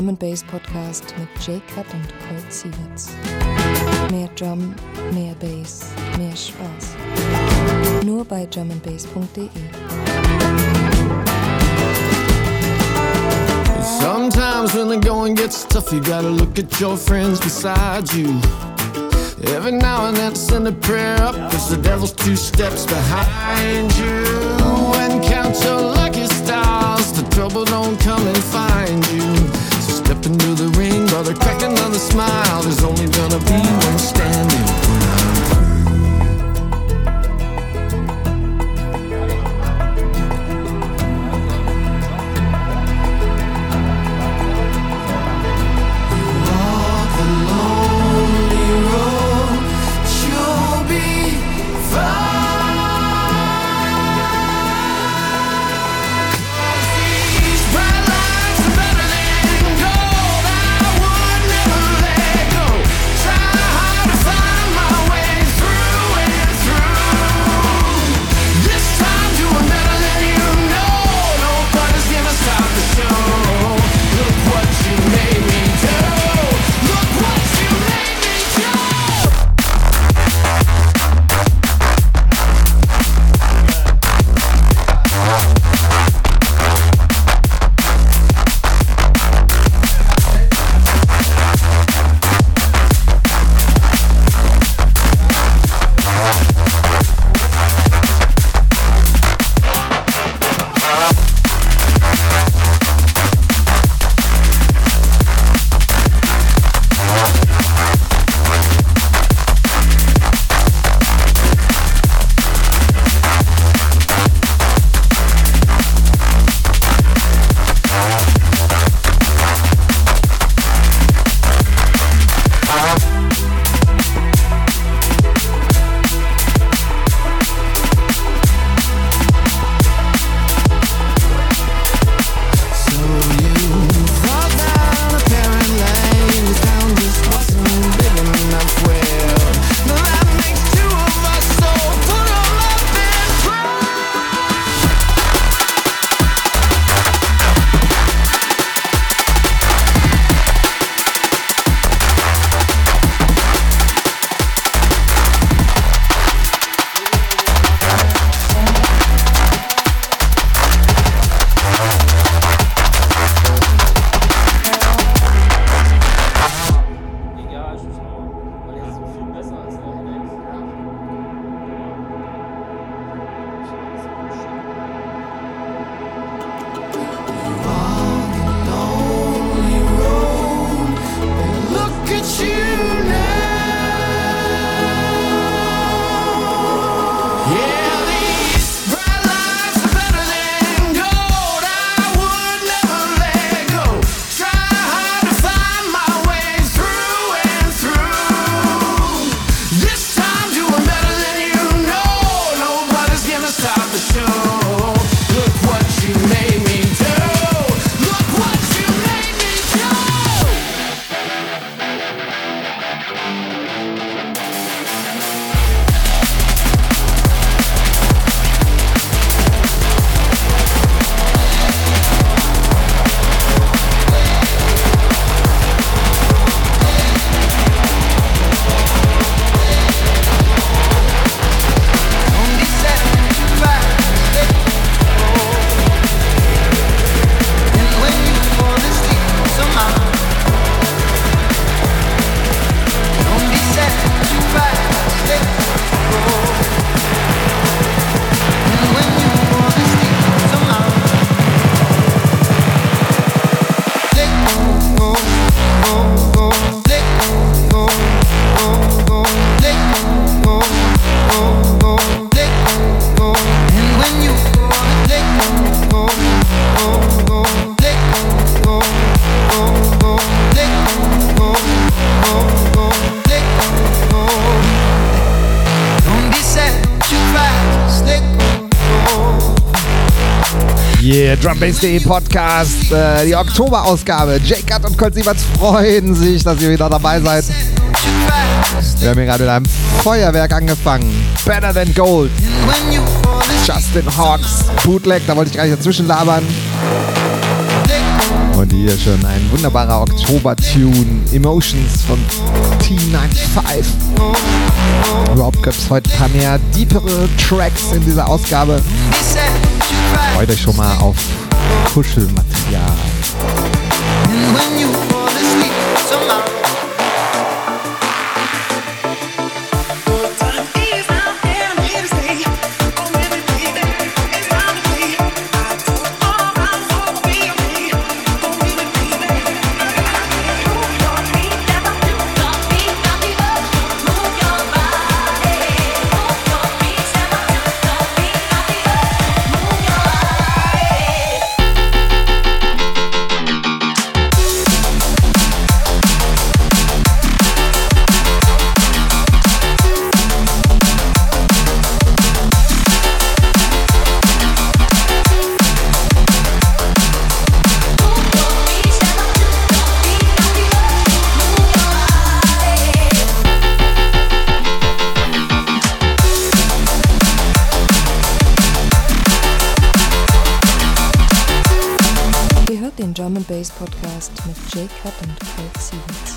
Drum and Bass Podcast mit Jay Cut und Kolt Siewerts. Mehr Drum, mehr Bass, mehr Spaß. Nur bei drumandbass.de. Sometimes when the going gets tough, you gotta look at your friends beside you. Every now and then send a prayer up, cause the devil's two steps behind you. And count your lucky stars, the trouble don't come and find you. So step into the ring, brother, crack another smile. There's only gonna be one standing. DrumBass.de Podcast, äh, die Oktoberausgabe. Cut und Colt Sieverts freuen sich, dass ihr wieder dabei seid. Wir haben hier gerade mit einem Feuerwerk angefangen. Better Than Gold. Justin Hawks Bootleg, da wollte ich gar nicht dazwischen labern. Und hier schon ein wunderbarer Oktober-Tune, Emotions von T95. Überhaupt gibt es heute ein paar mehr deepere Tracks in dieser Ausgabe. Freut euch schon mal auf Kuschelmaterial. Podcast mit Jay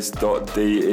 drumandbass.de.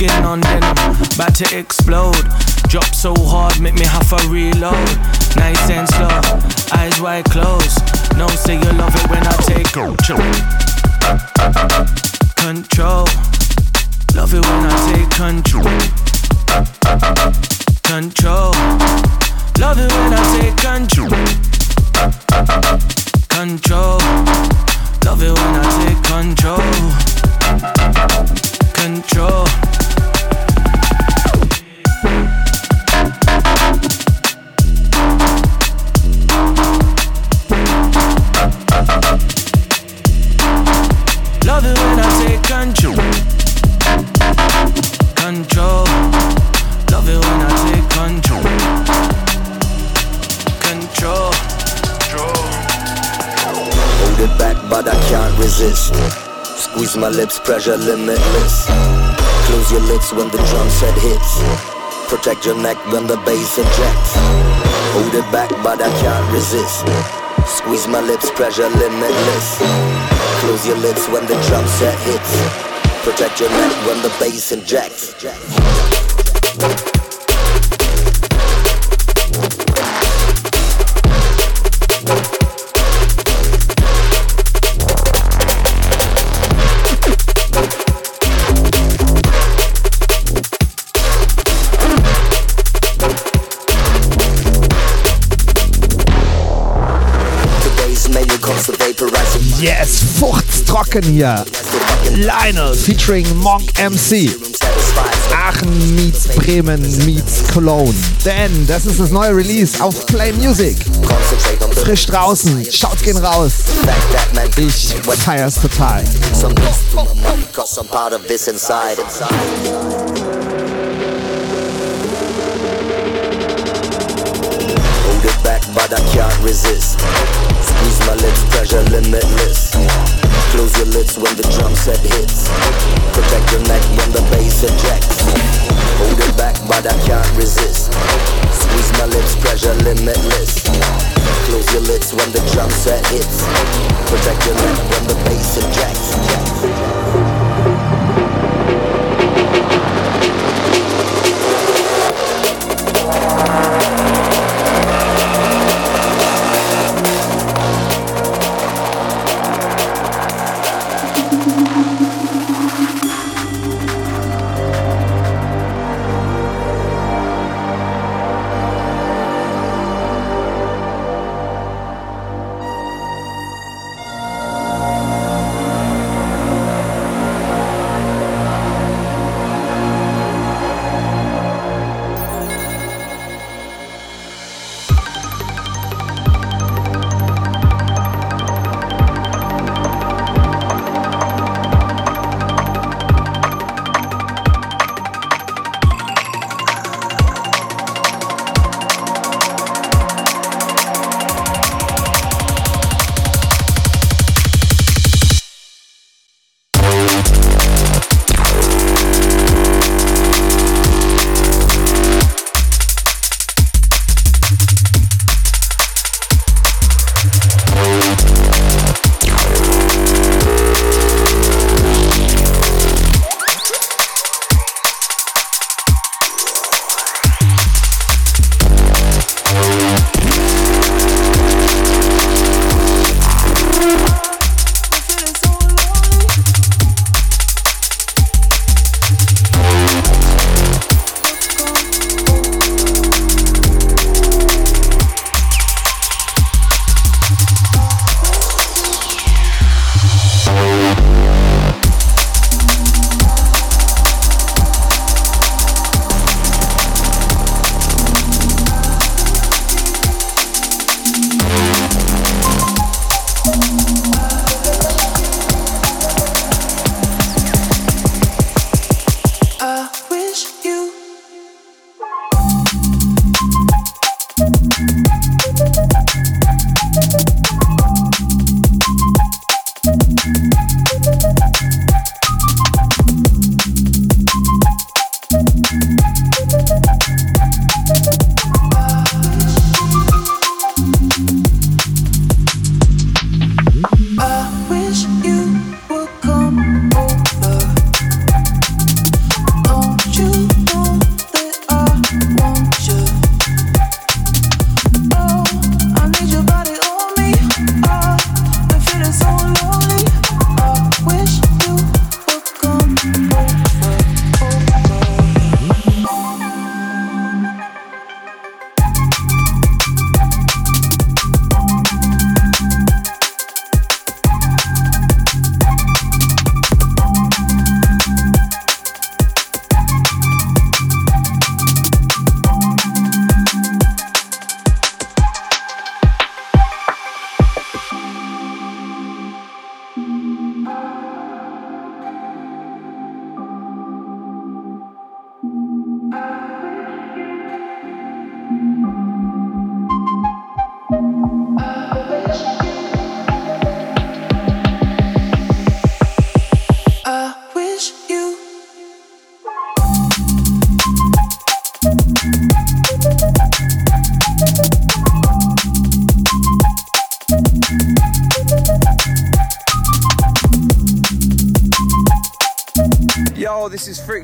Skin on denim, about to explode. Drop so hard, make me have a reload. Nice and slow, eyes wide closed. No, say you love it when I take control. Control, love it when I take control. Control, love it when I take control. Control, love it when I take control. Control. Love it when I take control. Control. Love it when I take control. Control. Hold it back, but I can't resist. Squeeze my lips, pressure limitless. Close your lips when the drum set hits. Protect your neck when the bass ejects. Hold it back, but I can't resist. Squeeze my lips, pressure limitless. Close your lips when the drum set hits. Protect your neck when the bass injects. Today's Yes, fuchttrocken hier. Lionel featuring Monk MC. Aachen meets Bremen meets Cologne. Denn das ist das neue Release auf Play Music. Frisch draußen. Schaut gehen raus. Ich feier's total. But I can't resist. Squeeze my lips, pressure limitless. Close your lips when the drum set hits. Protect your neck when the bass ejects. Hold it back, but I can't resist. Squeeze my lips, pressure limitless. Close your lips when the drum set hits. Protect your neck when the bass ejects.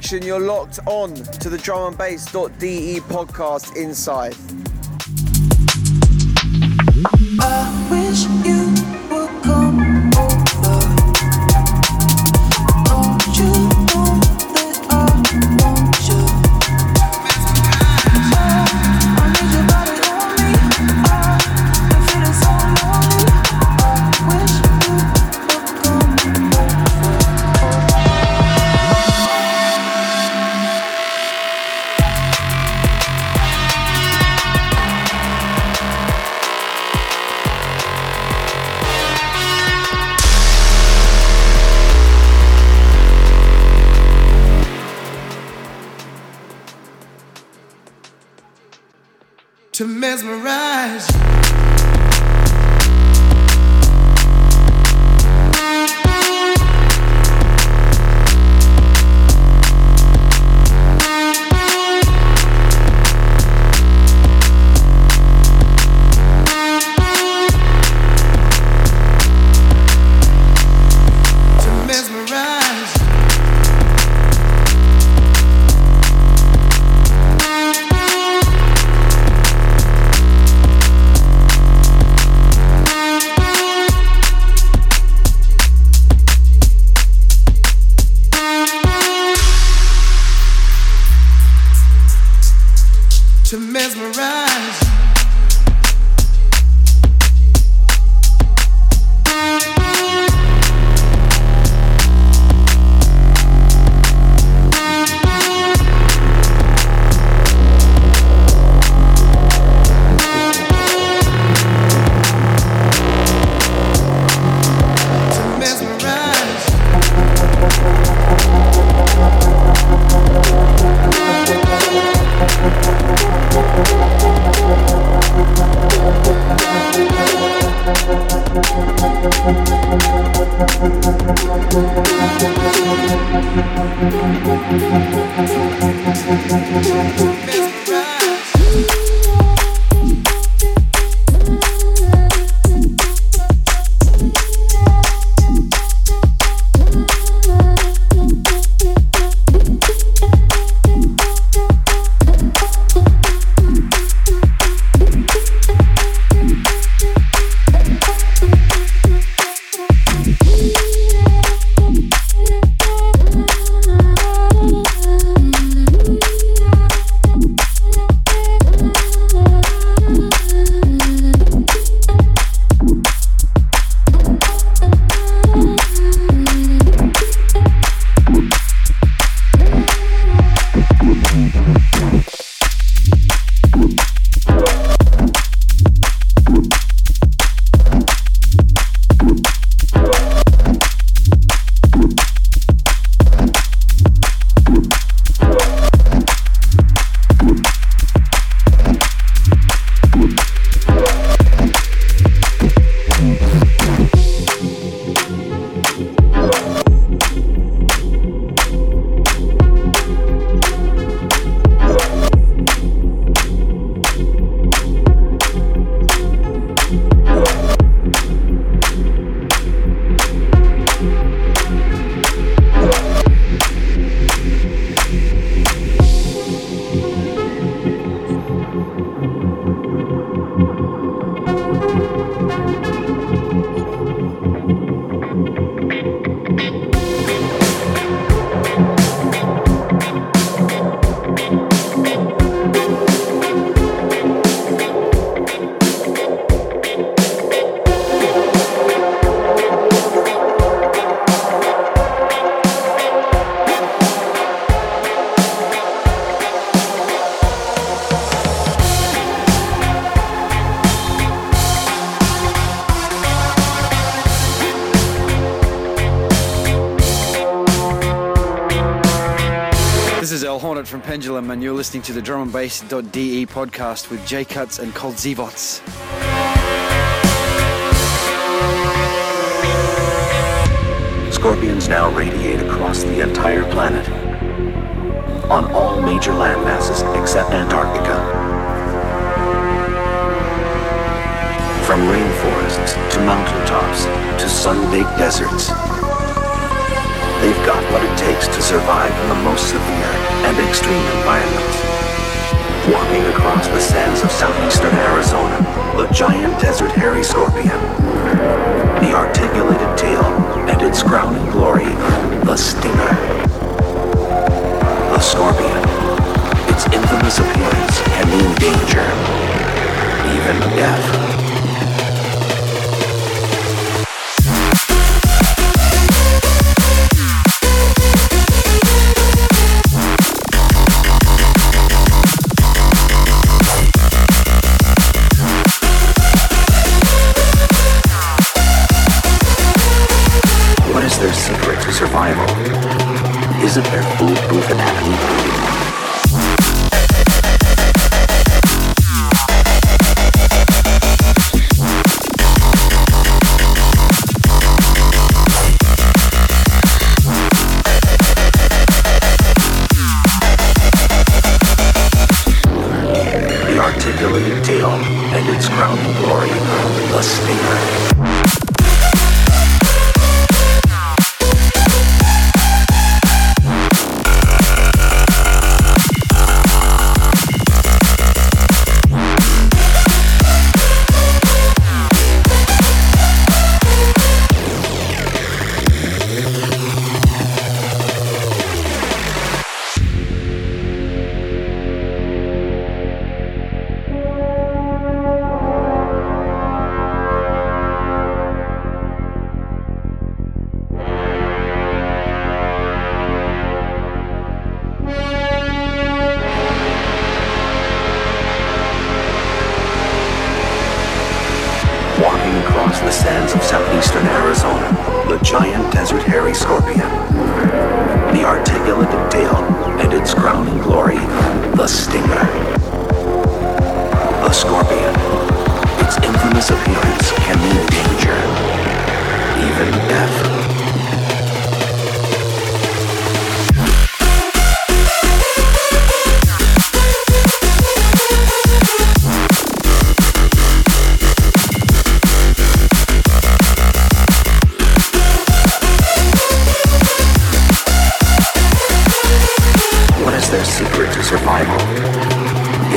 Friction. You're locked on to the drum and bass.de podcast inside. I to listening to the Drum and Bass.de podcast with J Cuts and Kolt Siewerts. Scorpions now radiate across the entire planet. On all major landmasses except Antarctica. From rainforests to mountaintops to sun-baked deserts. They've got what it takes to survive in the most severe and extreme environments. Walking across the sands of southeastern Arizona, the giant desert hairy scorpion, the articulated tail, and its crowning glory, the stinger. The scorpion. Its infamous appearance can mean danger, even death. Is it their foolproof anatomy?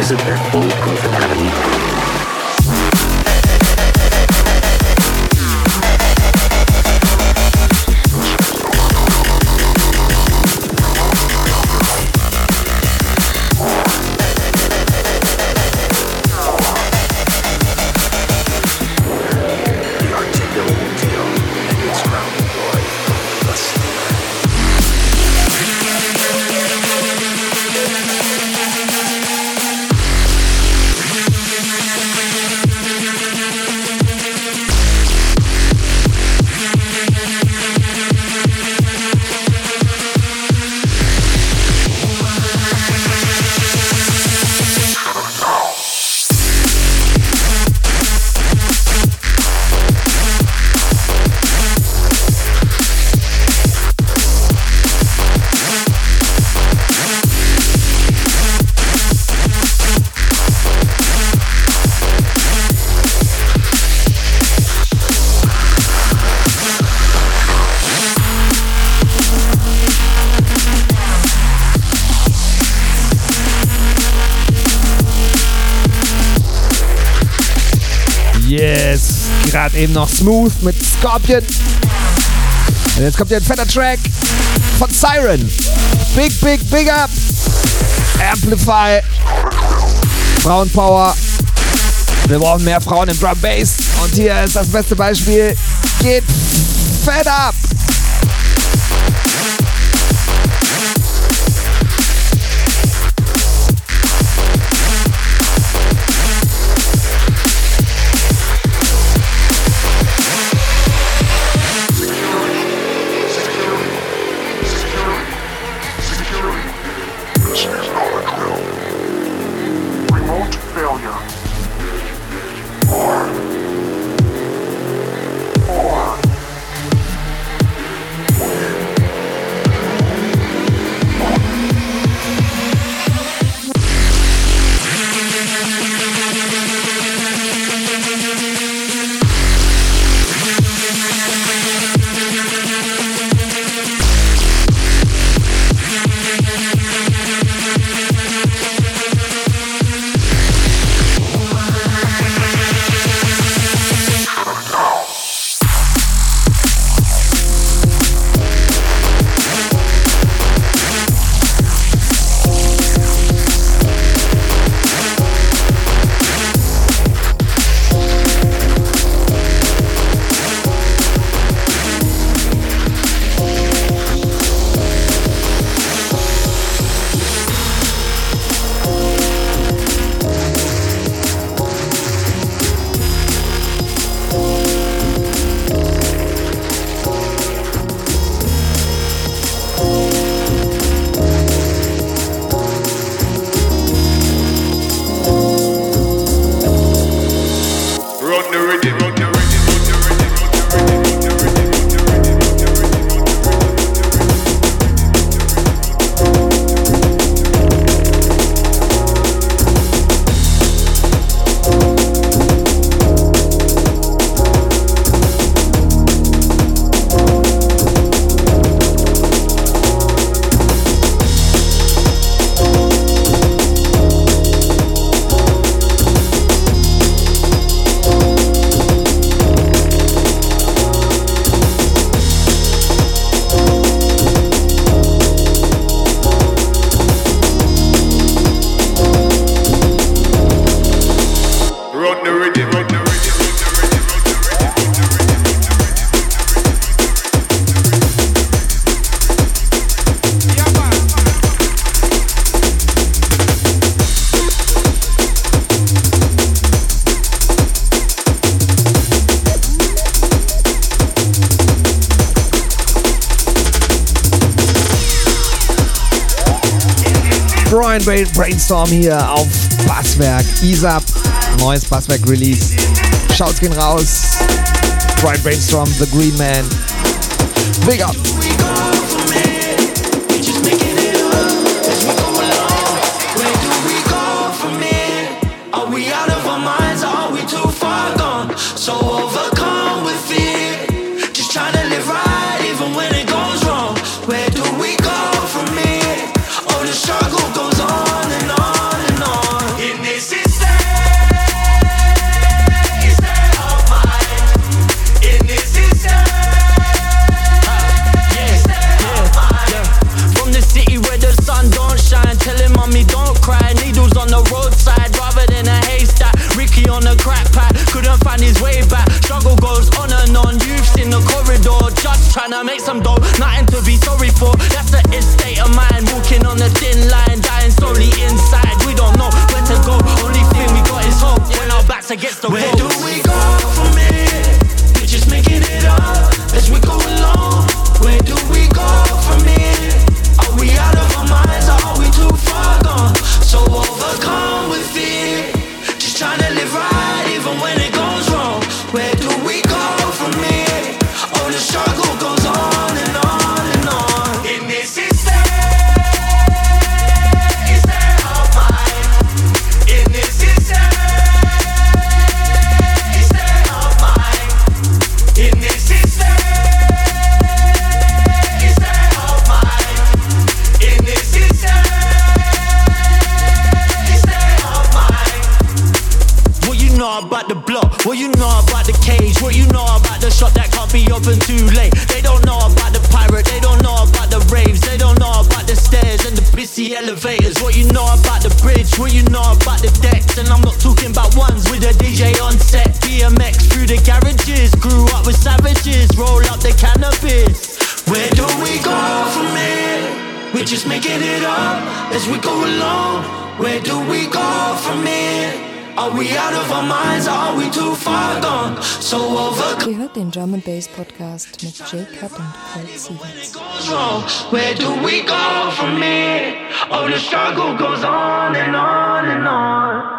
Is it their foolproof anatomy? Smooth mit Scorpion. Und jetzt kommt hier ein fetter Track von Siren. Big, big, big up. Amplify. Frauenpower. Wir brauchen mehr Frauen im Drum Bass. Und hier ist das beste Beispiel. Geht fett ab. 以。Straight Brainstorm hier auf Basswerk. ISAP, neues Basswerk-Release. Schaut's gehen raus. Straight Brainstorm, The Green Man. Big up! Are we out of our minds? Are we too far gone? So overcome. German Bass Podcast Kolt Where do we go from here? Oh, the struggle goes on and on and on.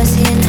Messy in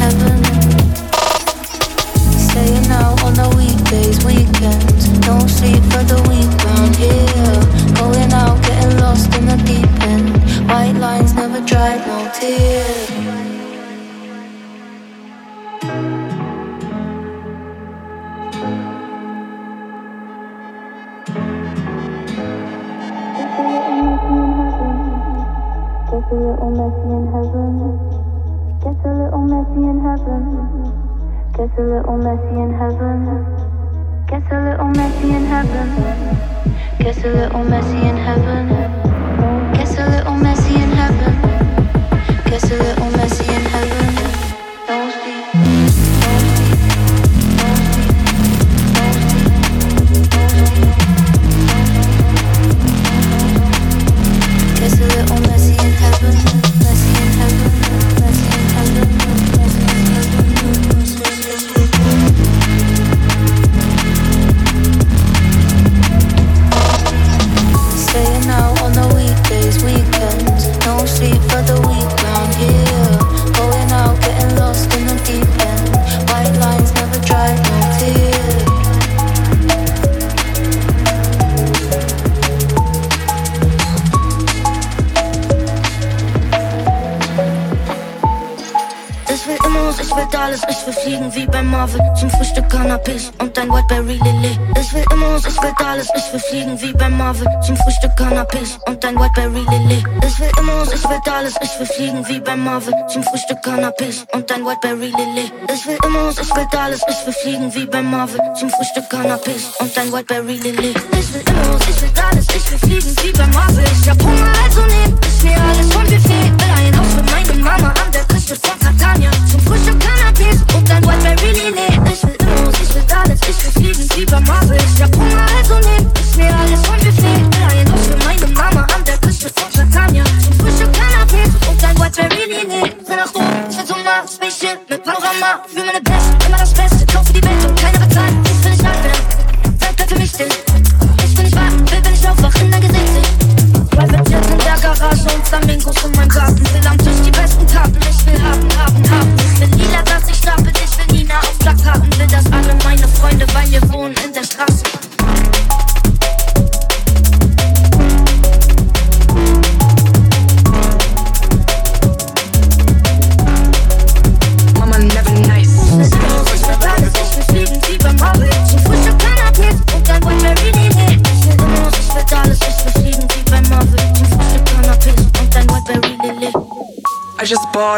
fliegen wie bei Marvel. Zum Frühstück Cannabis und ein Whiteberry Lilly. Ich will Immos, ich will alles, ich will fliegen wie bei Marvel. Zum Frühstück Cannabis und ein Whiteberry Lilly. Ich will Immos, ich will alles, ich will fliegen wie bei Marvel. Ich hab Hunger, also nehm ich mir alles vom Buffet. Will ein Haus für meine Mama an der Küste von Catania. Zum Frühstück Cannabis und ein Whiteberry Lilly. Ich will Immos, ich will alles, ich will fliegen wie bei Marvel. Ich hab Hunger, also nehm ich mir alles vom Buffet. Will ein Haus für meine Mama an der Küste von Catania. Und ein Whiteberry Lilly. Will nach oben, ich will zum Mars, Spaceship mit Panorama. Für meine Beste, immer das Beste. Kauf für die Welt und keiner bezahlt. Ich will nicht nachdenken. Zeit bleibt für mich still. Ich will nicht warten, will, wenn ich aufwach in dein Gesicht seh. Private Jet in der Garage und Flamingos in meinem Garten. Will am Tisch die besten Karten. Ich will haben, haben, haben. Ich will lila, dass ich stapel. Ich will Nina auf Plakaten. Will das alle meine Freunde, weil wir wohnen in der Straße.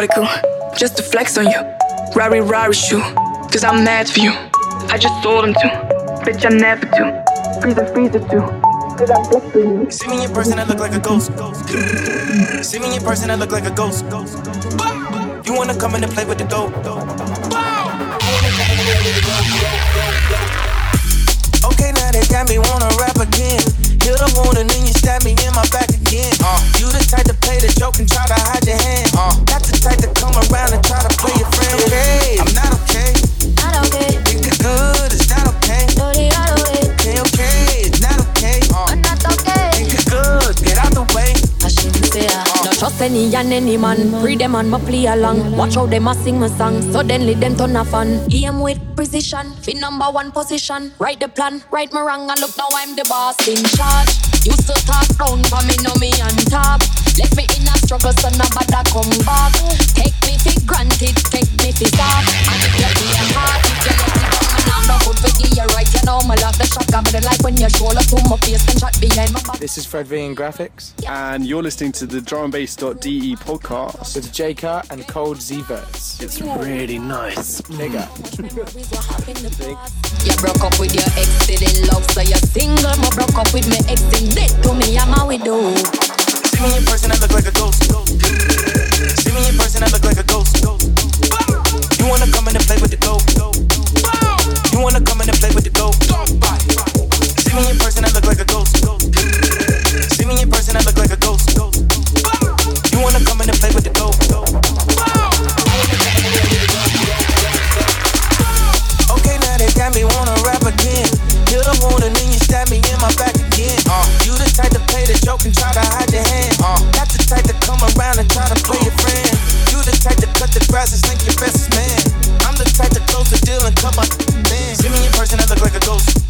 Just bought just to flex on you. Rari Rari shoe, cause I'm mad for you. I just told him to, bitch I never do. Freezer freezer too, cause I'm flex for you. See me in person, I look like a ghost. See me in person, I look like a ghost. You wanna come in and play with the dope? Okay, now they got me wanna rap again. Heal the wound and then you stab me in my back again. Uh, you the type to play the joke and try to hide any and any man. Free them and my play along. Watch how them a sing my song. Suddenly them turn a fan. Aim with precision. Fit number one position. Write the plan, right my wrong, and look now I'm the boss in charge. Used to talk down for me, know me on top. Left me in a struggle, so nobody come back. Take me for granted, take me for soft. And if you play hard, Hi, this is Fred V in Graphix. And you're listening to the drumandbass.de podcast with Jaycut and Kolt Siewerts. It's really nice. Nigga. you broke up with your ex, love, so you're single. Broke up with ex, dead to me, I'm a widow. See me in person, I look like a ghost. See me in person, I look like a ghost. You wanna come in and play with the dope? in the place. like a ghost.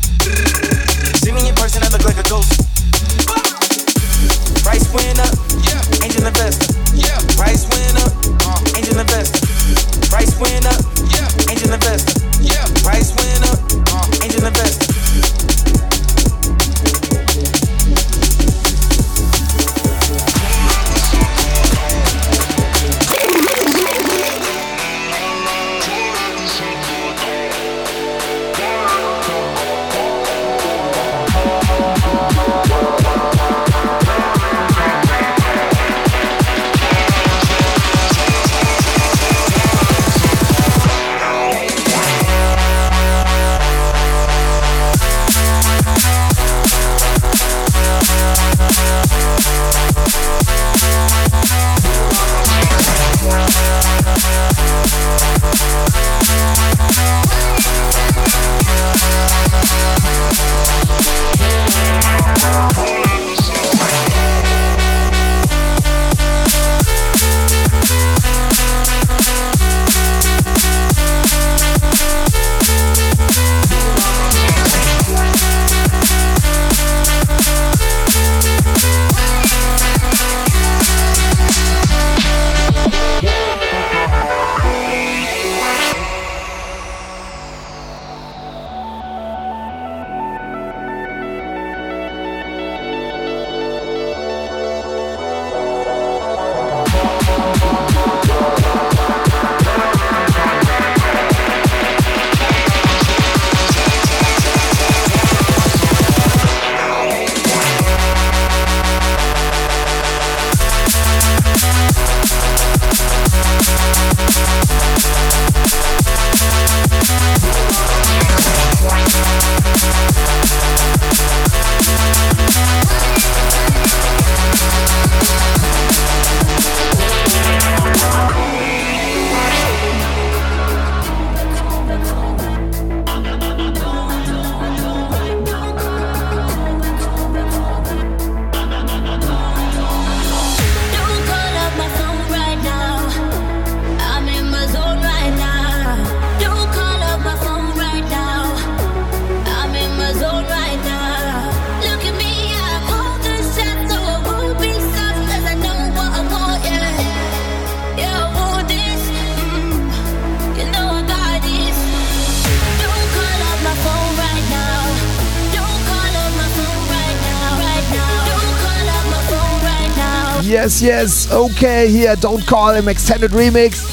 Yes, yes, okay, hier, Don't Call him Extended Remix.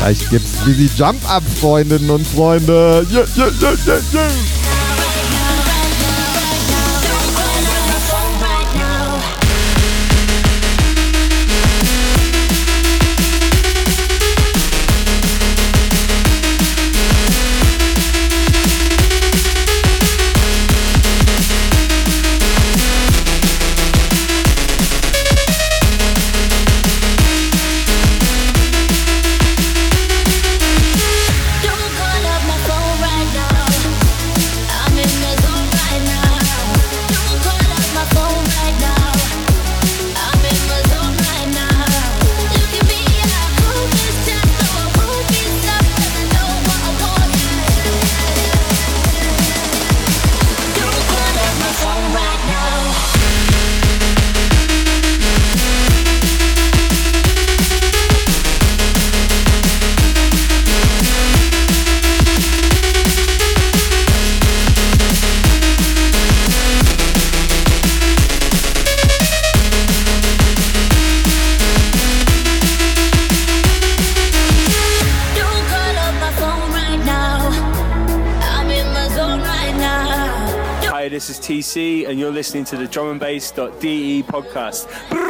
Gleich gibt's wie die Jump Up, Freundinnen und Freunde. Yeah, yeah, yeah, yeah, yeah. Listening to the drumandbass.de podcast.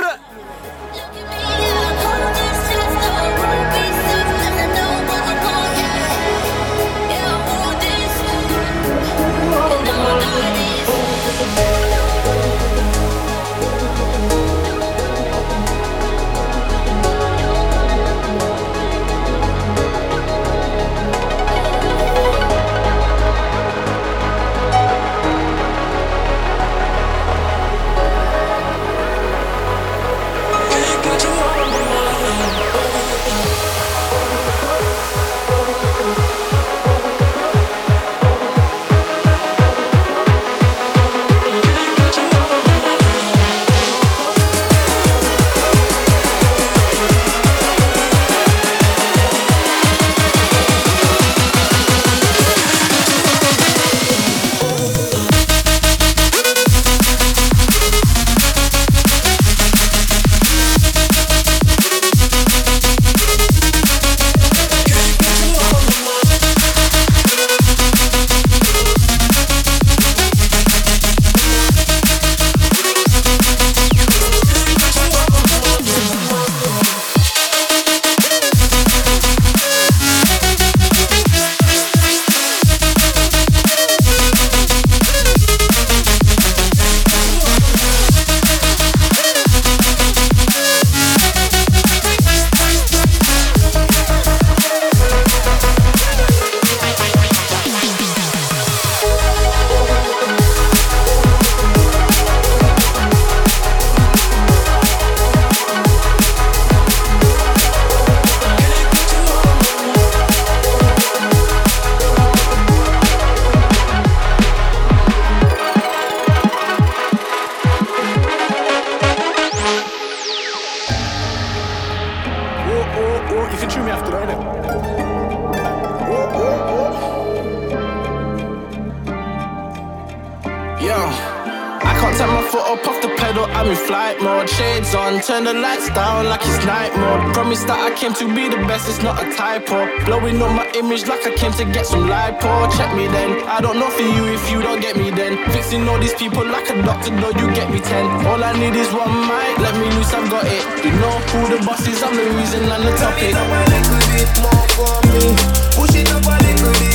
The boss is, I'm the reason and the topic. Push it up a little bit more for me. Push it up a little bit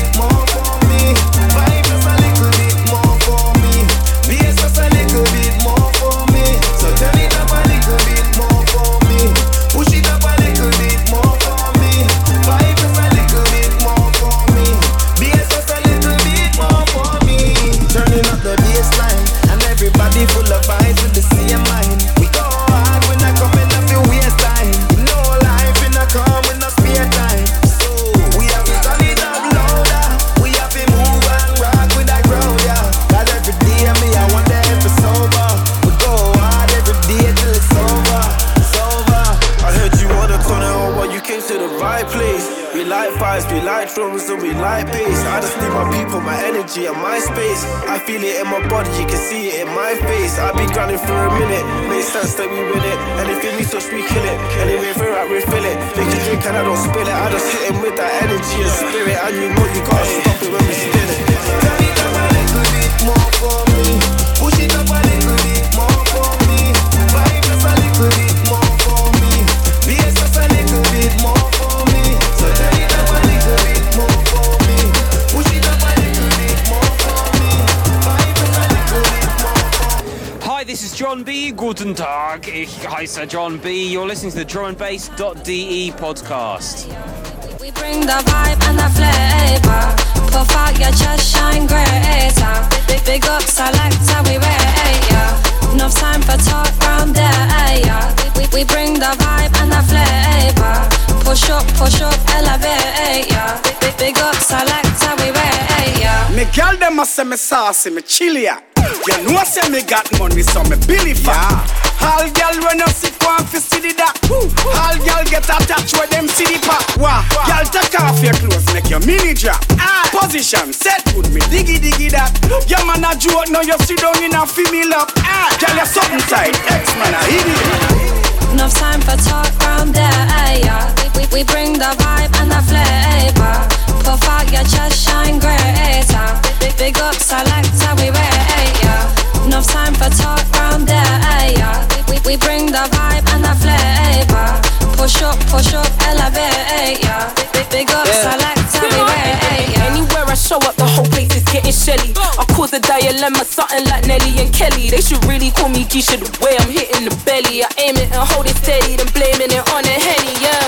feel it in my body, you can see it in my face. I've been grinding for a minute, makes sense that we win it. Anything we touch, we kill it. Anyway, we're out, refill it. Make a drink and I don't spill it. I just hit him with that energy and spirit, and you know you stop it Ich uh, heiße John B. You're listening to the drumandbass.de podcast. We bring the vibe and the flavor. Puff out your chest, shine greater. Big, big up, selector, we rate ya. Enough time for talk there, yeah. We, we bring the vibe and the flavor. Push up, push up, elevate ya. Big, big, big up, selector, we rate ya. Me girl them a say me saucy, me chilly ya. You know say me got money, so me billy fat. All girl when you sit one fi see the that. All girl get attached with them see the pop. Wah, girl take off your clothes, make your mini drop. Ah, position set good, me diggy diggy that. Your man a joke, now you sit down in a female up. Ah, girl you something tight, X man a idiot. Enough time for talk round there, yeah. We, we bring the vibe and the flavor. For fire, just shine greater. Big, big up, select, and we rate ya. Enough time for talk round there, yeah. We, we bring the vibe and the flavor. Push up, push up, elevate ya. Big, big up, yeah. select, we rate ya. Anywhere I show up, the whole place is getting shelly. I cause a dilemma, something like Nelly and Kelly. They should really call me G, the way I'm hitting the belly. I aim it and hold it steady, then blaming it on the henny, yeah.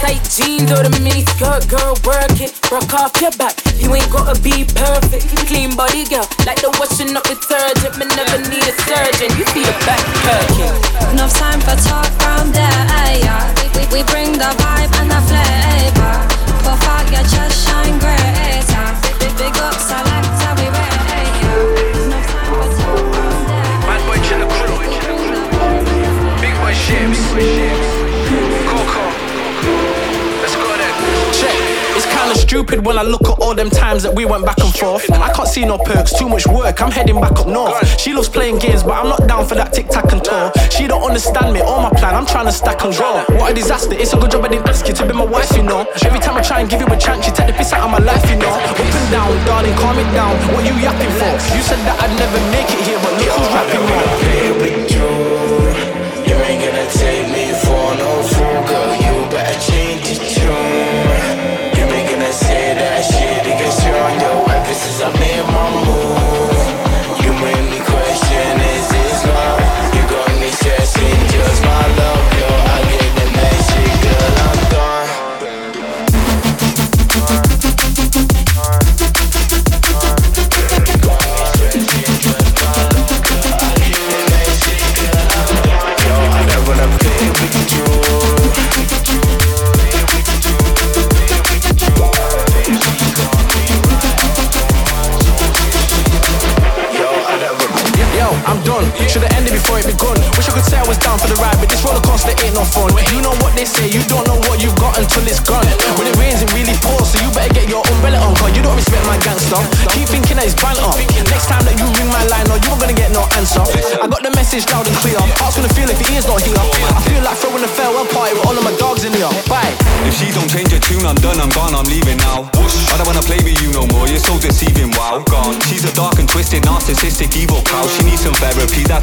Tight jeans or the mini skirt, girl, work it. Rock off your back, you ain't gotta be perfect. Clean body, girl, like the washing up detergent. Me never need a surgeon. You see the back perking. Enough time for talk round there, yeah. We, we bring the vibe and the flavor. Puff out your chest, shine greater. Stupid when I look at all them times that we went back and forth. I can't see no perks, too much work. I'm heading back up north. She loves playing games, but I'm not down for that tic tac and toe. She don't understand me or my plan. I'm trying to stack and grow. What a disaster! It's a good job I didn't ask you to be my wife, you know. Every time I try and give you a chance, you take the piss out of my life, you know. Up and down, darling, calm it down. What you yapping for? You said that I'd never make it here, but look who's rapping now.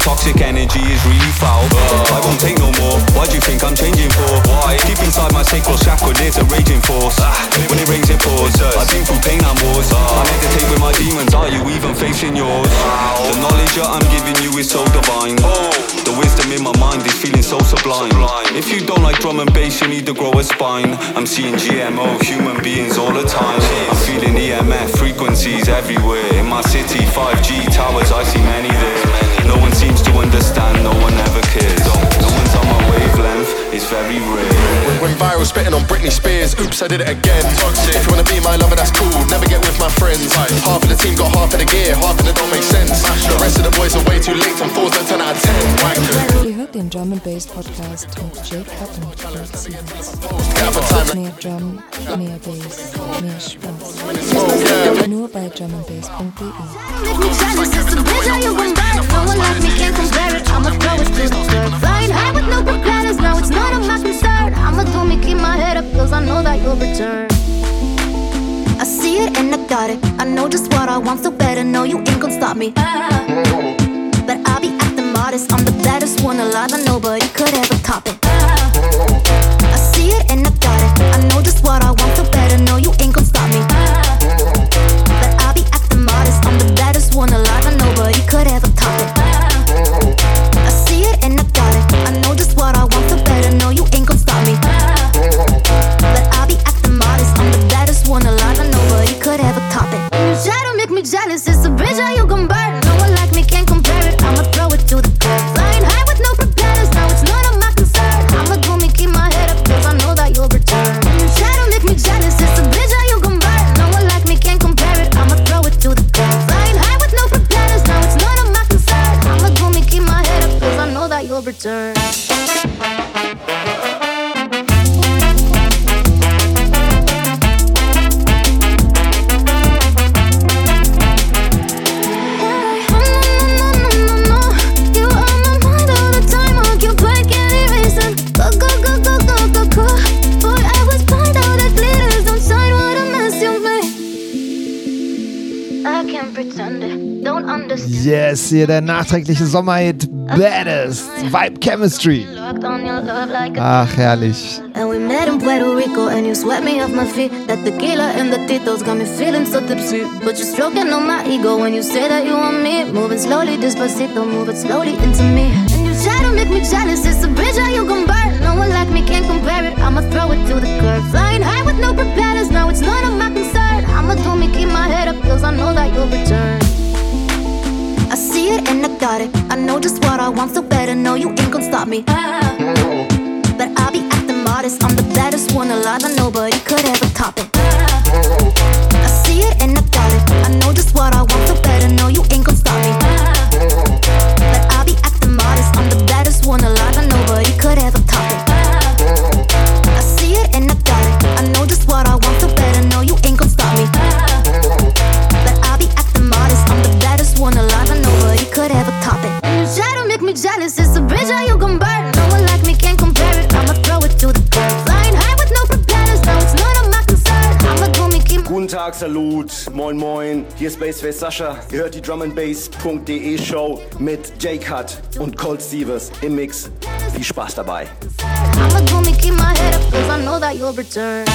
Toxic energy is really foul. I won't take no more, why do you think I'm changing for? Why? Deep inside my sacral chakra, there's a raging force. Ah, when it rains, it pours. I've been through pain and wars. I meditate with my demons, are you even facing yours? The knowledge that I'm giving you is so divine. The wisdom in my mind is feeling so sublime. If you don't like drum and bass, you need to grow a spine. I'm seeing GMO, human beings all the time. I'm feeling EMF frequencies everywhere. In my city, 5G towers, I see many there. No one seems to understand, no one ever cares. No one's on my wavelength, it's very rare. When, when viral spitting on Britney Spears, oops, I did it again. If you wanna be my lover, that's cool. Never get with my friends. Half of the team got half of the gear, half of it don't make sense. The rest of the boys are way too late and fours don't 10 out of 10. Wankers. Ihr hört den Drum and Bass Podcast mit Jake Up und Kolt Siewerts. Mehr Drum, mehr Bass, mehr Spaß. Me jealous, it's bitch how you. No one like me can't compare it. I'ma throw it the dirt. Flying high with no propellers, now it's. I'ma do me, keep my head up, cause I know that you'll return. I see it and I got it. I know just what I want, so better know you ain't gon' stop me. But I'll be acting modest. I'm the baddest one alive, and nobody could ever top it. Hier der nachträgliche Sommerhit Baddest. Vibe Chemistry. Ach, herrlich. And we met in Puerto Rico and you swept me off my feet. That tequila and the titos got me feeling so tipsy. But you're stroking on my ego when you say that you want me. Moving slowly, despacito, moving slowly into me. And you try to make me jealous, it's a bridge how you can burn. No one like me can't compare it, I'ma throw it to the curb. Flying high with no propellers, now it's none of my concern. I'ma do me, keep my head up, cause I know that you'll return. I see it and I got it. I know just what I want, so better know you ain't gonna stop me. Ah. But I'll be acting modest. I'm the baddest one alive, and nobody could ever hier ist Bassface Sascha. Ihr hört die drumandbass.de Show mit J-Cut und Cold Stevens im Mix. Viel Spaß dabei. Do me, keep my head up, cause I know that you'll return.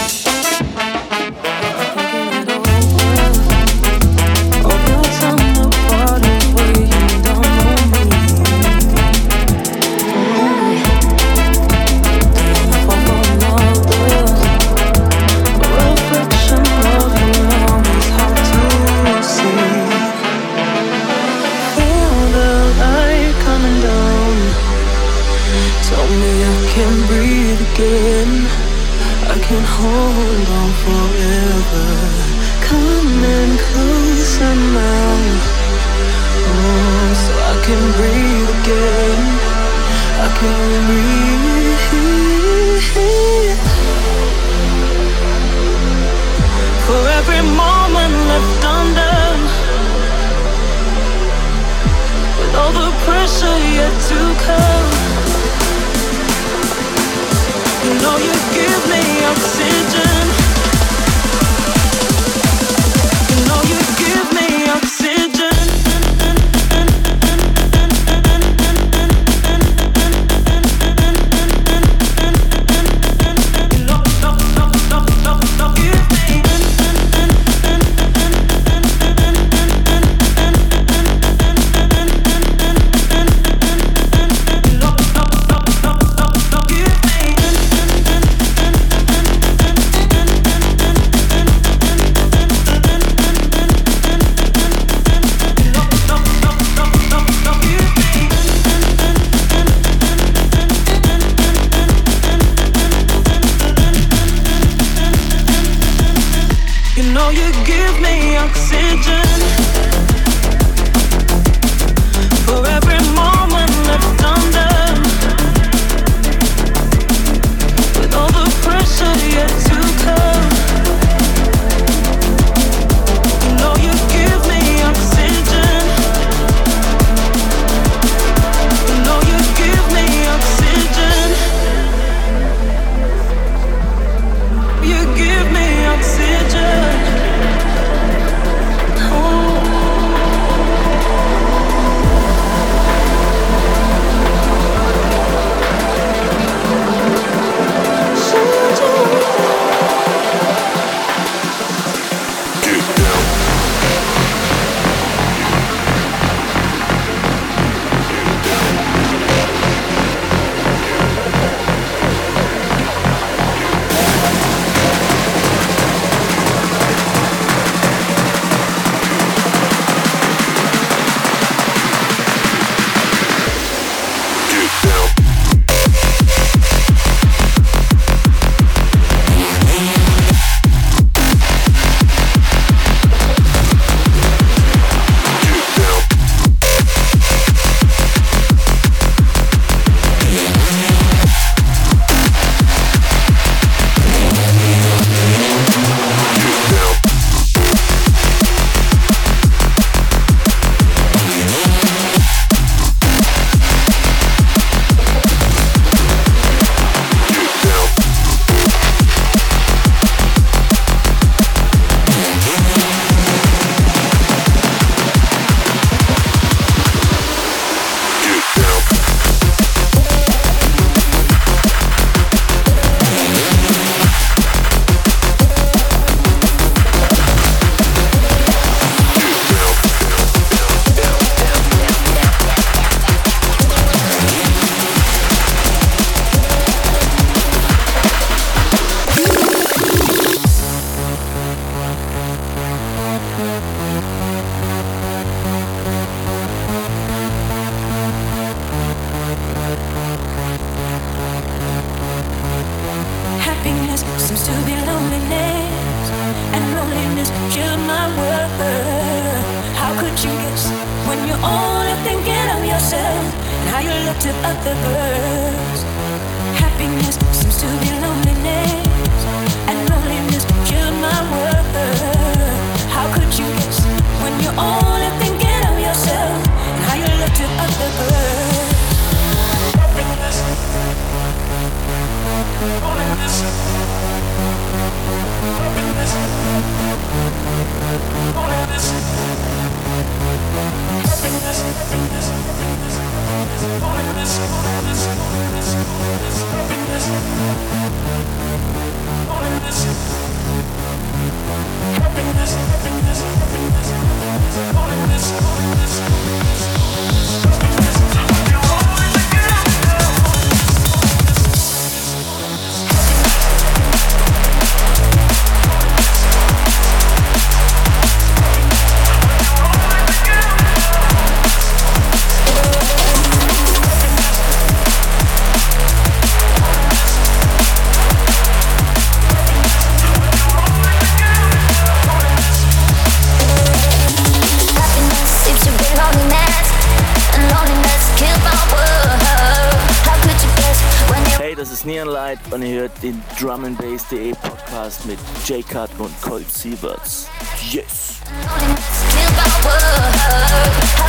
Den Drum and Bass.de Podcast mit Jaycut und Kolt Siewerts. Yes! How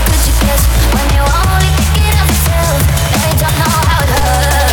could you when you're only of yourself you don't know how it hurts?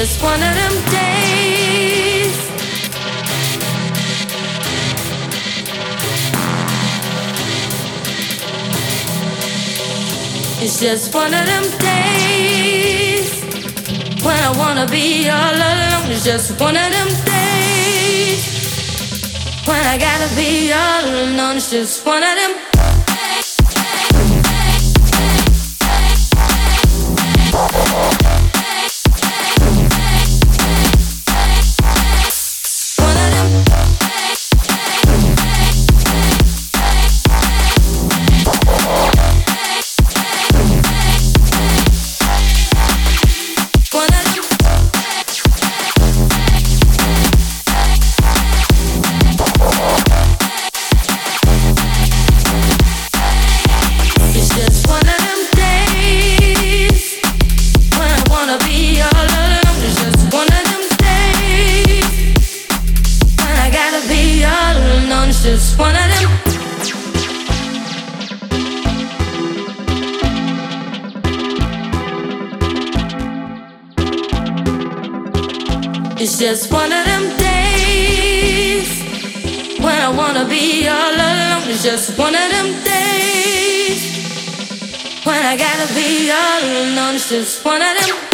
Just one of them days. It's just one of them days when I wanna be all alone. It's just one of them days when I gotta be all alone. It's just one of them. Just one of them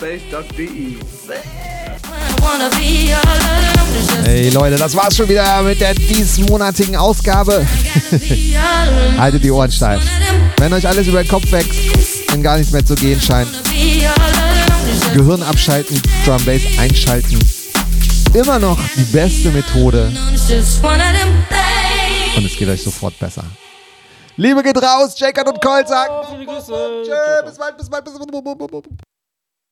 drumandbass.de. Hey Leute, das war's schon wieder mit der diesmonatigen Ausgabe. Haltet die Ohren steif. Wenn euch alles über den Kopf wächst und gar nichts mehr zu gehen scheint, Gehirn abschalten, Drum Bass einschalten. Immer noch die beste Methode und es geht euch sofort besser. Liebe geht raus, Jacob und. Viele Grüße. Tschö, bis bald, bis bald, bis bald.